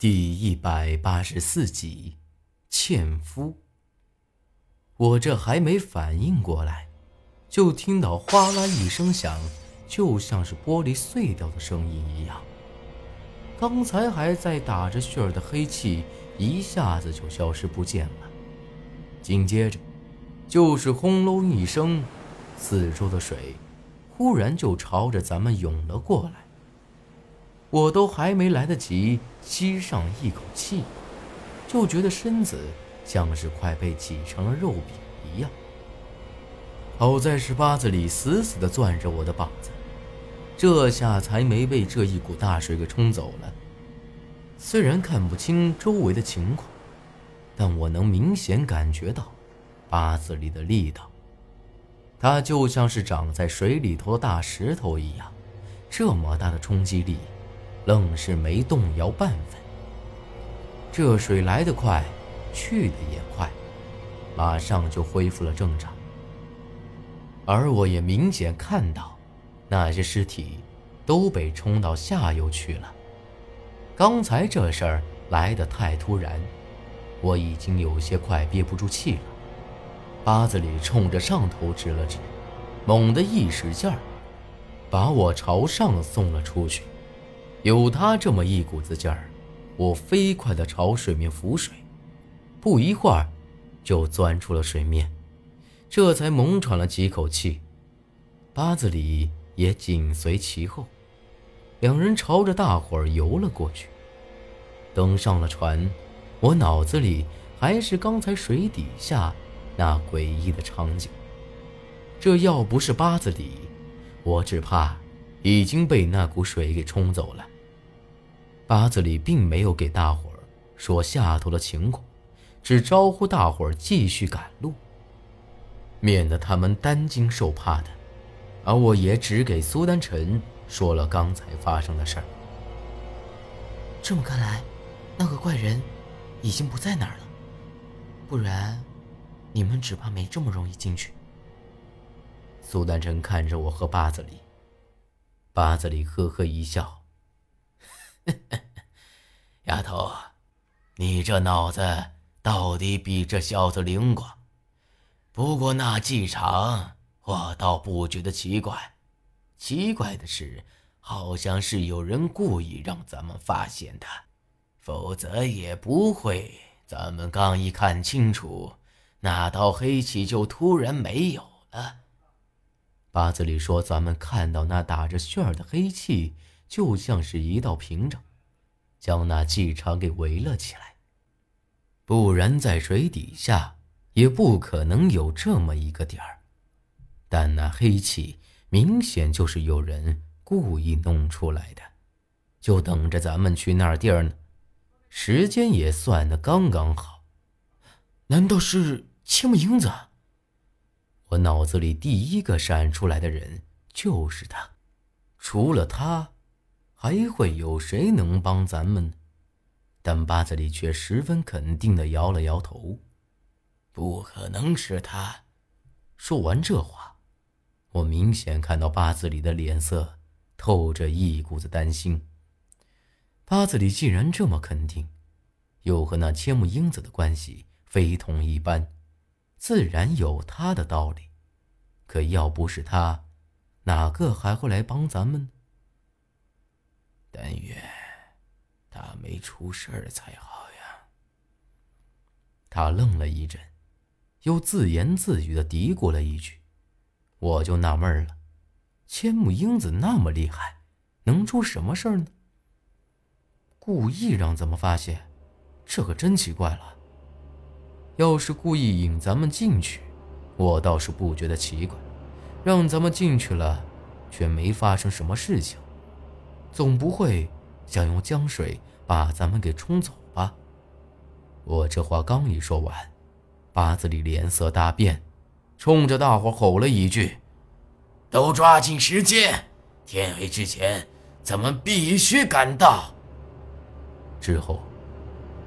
第一百八十四集，纤夫。我这还没反应过来，就听到哗啦一声响，就像是玻璃碎掉的声音一样。刚才还在打着旋儿的黑气，一下子就消失不见了。紧接着，就是轰隆一声，四周的水忽然就朝着咱们涌了过来。我都还没来得及吸上一口气，就觉得身子像是快被挤成了肉饼一样。好在是八子里死死地攥着我的膀子，这下才没被这一股大水给冲走了。虽然看不清周围的情况，但我能明显感觉到八子里的力道。它就像是长在水里头的大石头一样，这么大的冲击力。愣是没动摇半分。这水来得快，去的也快，马上就恢复了正常。而我也明显看到，那些尸体都被冲到下游去了。刚才这事儿来得太突然，我已经有些快憋不住气了。八子里冲着上头指了指，猛地一使劲儿，把我朝上送了出去。有他这么一股子劲儿，我飞快地朝水面浮水，不一会儿就钻出了水面，这才猛喘了几口气。八子里也紧随其后，两人朝着大伙儿游了过去。登上了船，我脑子里还是刚才水底下那诡异的场景。这要不是八子里，我只怕已经被那股水给冲走了。八子里并没有给大伙儿说下头的情况，只招呼大伙儿继续赶路，免得他们担惊受怕的。而我也只给苏丹臣说了刚才发生的事儿。这么看来，那个怪人已经不在那儿了，不然你们只怕没这么容易进去。苏丹臣看着我和八子里，八子里呵呵一笑。丫头，你这脑子到底比这小子灵光。不过那气场，我倒不觉得奇怪。奇怪的是，好像是有人故意让咱们发现的，否则也不会。咱们刚一看清楚，那道黑气就突然没有了。八字里说，咱们看到那打着旋儿的黑气。就像是一道屏障，将那气场给围了起来。不然在水底下也不可能有这么一个点儿。但那黑气明显就是有人故意弄出来的，就等着咱们去那地儿呢。时间也算得刚刚好。难道是千木英子？我脑子里第一个闪出来的人就是他，除了他。还会有谁能帮咱们？但八子里却十分肯定的摇了摇头：“不可能是他。”说完这话，我明显看到八子里的脸色透着一股子担心。八子里既然这么肯定，又和那千木英子的关系非同一般，自然有他的道理。可要不是他，哪个还会来帮咱们呢？但愿他没出事儿才好呀。他愣了一阵，又自言自语的嘀咕了一句：“我就纳闷了，千木英子那么厉害，能出什么事儿呢？故意让咱们发现，这可真奇怪了。要是故意引咱们进去，我倒是不觉得奇怪；让咱们进去了，却没发生什么事情。”总不会想用江水把咱们给冲走吧？我这话刚一说完，八子里脸色大变，冲着大伙吼了一句：“都抓紧时间，天黑之前咱们必须赶到。”之后，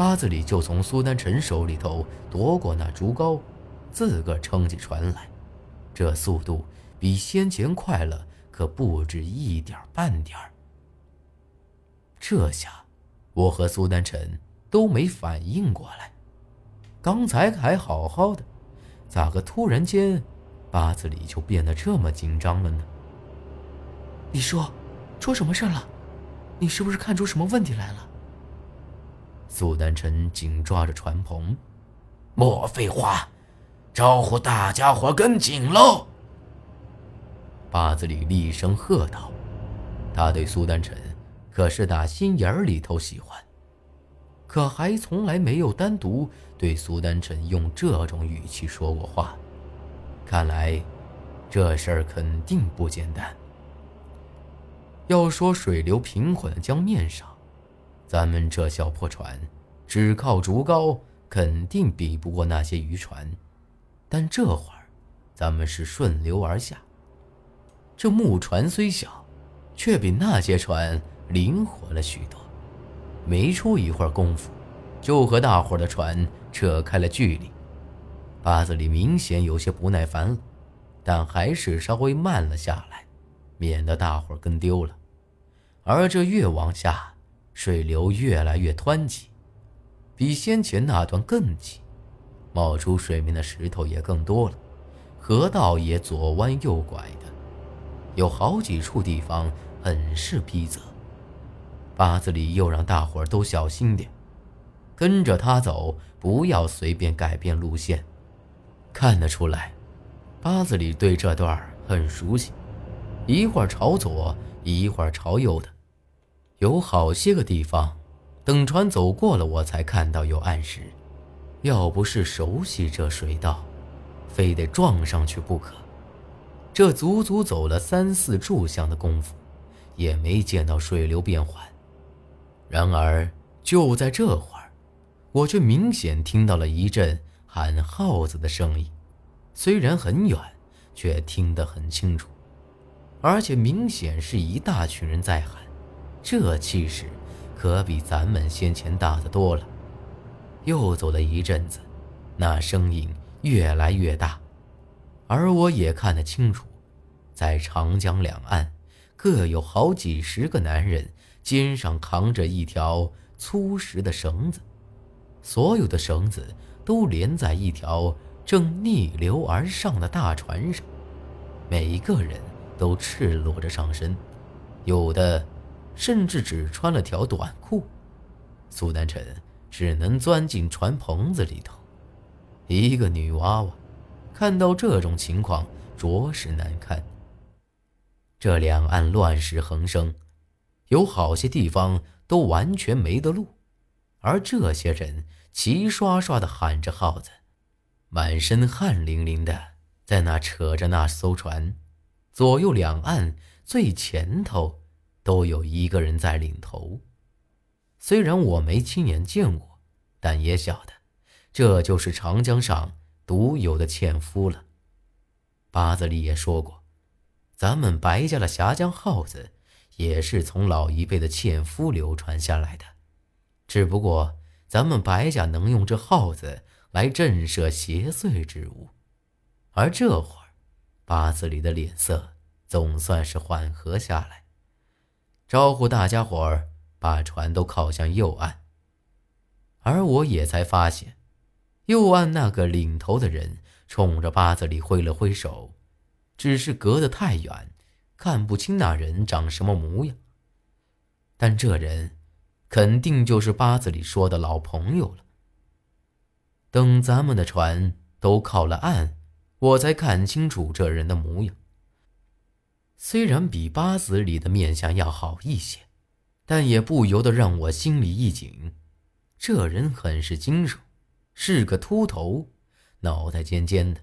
八子里就从苏丹臣手里头夺过那竹篙，自个撑起船来。这速度比先前快了，可不止一点半点儿。这下，我和苏丹晨都没反应过来，刚才还好好的，咋个突然间，八子里就变得这么紧张了呢？你说，出什么事了？你是不是看出什么问题来了？苏丹晨紧抓着船篷，莫废话，招呼大家伙跟紧喽！八子里厉声喝道：“他对苏丹晨可是打心眼里头喜欢，可还从来没有单独对苏丹晨用这种语气说过话。看来，这事儿肯定不简单。要说水流平缓的江面上，咱们这小破船只靠竹篙，肯定比不过那些渔船。但这会儿，咱们是顺流而下。”这木船虽小，却比那些船灵活了许多。没出一会儿功夫，就和大伙的船扯开了距离。八子里明显有些不耐烦了，但还是稍微慢了下来，免得大伙跟丢了。而这越往下，水流越来越湍急，比先前那段更急，冒出水面的石头也更多了，河道也左弯右拐的。有好几处地方很是逼仄，八子里又让大伙儿都小心点，跟着他走，不要随便改变路线。看得出来，八子里对这段很熟悉，一会儿朝左，一会儿朝右的，有好些个地方，等船走过了，我才看到有暗石。要不是熟悉这水道，非得撞上去不可。这足足走了三四炷香的功夫，也没见到水流变缓。然而就在这会儿，我却明显听到了一阵喊号子的声音，虽然很远，却听得很清楚，而且明显是一大群人在喊，这气势可比咱们先前大得多了。又走了一阵子，那声音越来越大。而我也看得清楚，在长江两岸，各有好几十个男人，肩上扛着一条粗实的绳子，所有的绳子都连在一条正逆流而上的大船上，每个人都赤裸着上身，有的甚至只穿了条短裤。苏丹臣只能钻进船棚子里头，一个女娃娃。看到这种情况，着实难堪。这两岸乱石横生，有好些地方都完全没得路，而这些人齐刷刷的喊着号子，满身汗淋淋的，在那扯着那艘船，左右两岸最前头都有一个人在领头。虽然我没亲眼见过，但也晓得，这就是长江上。独有的纤夫了。八子里也说过，咱们白家的峡江号子也是从老一辈的纤夫流传下来的，只不过咱们白家能用这号子来震慑邪祟之物。而这会儿，八子里的脸色总算是缓和下来，招呼大家伙儿把船都靠向右岸，而我也才发现。右岸那个领头的人冲着八子里挥了挥手，只是隔得太远，看不清那人长什么模样。但这人肯定就是八子里说的老朋友了。等咱们的船都靠了岸，我才看清楚这人的模样。虽然比八子里的面相要好一些，但也不由得让我心里一紧。这人很是精瘦。是个秃头，脑袋尖尖的，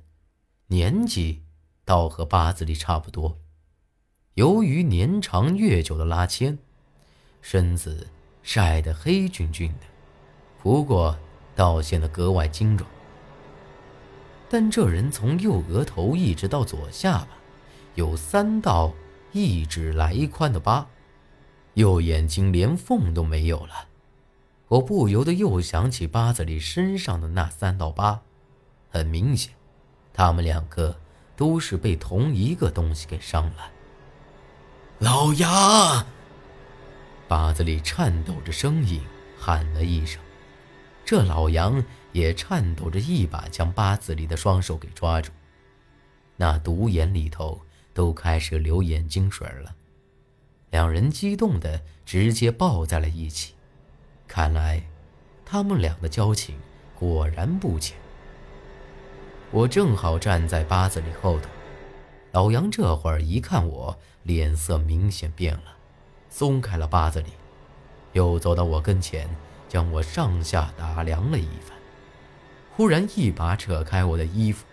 年纪倒和八字里差不多。由于年长月久的拉纤，身子晒得黑俊俊的，不过倒显得格外精壮。但这人从右额头一直到左下巴，有三道一指来宽的疤，右眼睛连缝都没有了。我不由得又想起八子里身上的那三道疤，很明显，他们两个都是被同一个东西给伤了。老杨，八子里颤抖着声音喊了一声，这老杨也颤抖着一把将八子里的双手给抓住，那独眼里头都开始流眼睛水了。两人激动的直接抱在了一起，看来他们俩的交情果然不浅。我正好站在八子里后头，老杨这会儿一看我，脸色明显变了，松开了八子里，又走到我跟前，将我上下打量了一番，忽然一把扯开我的衣服，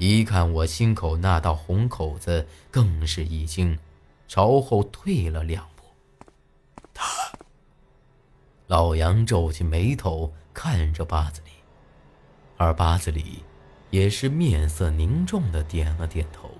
一看我心口那道红口子，更是一惊。朝后退了两步，他。老杨皱起眉头看着八子里，而八子里也是面色凝重的点了点头。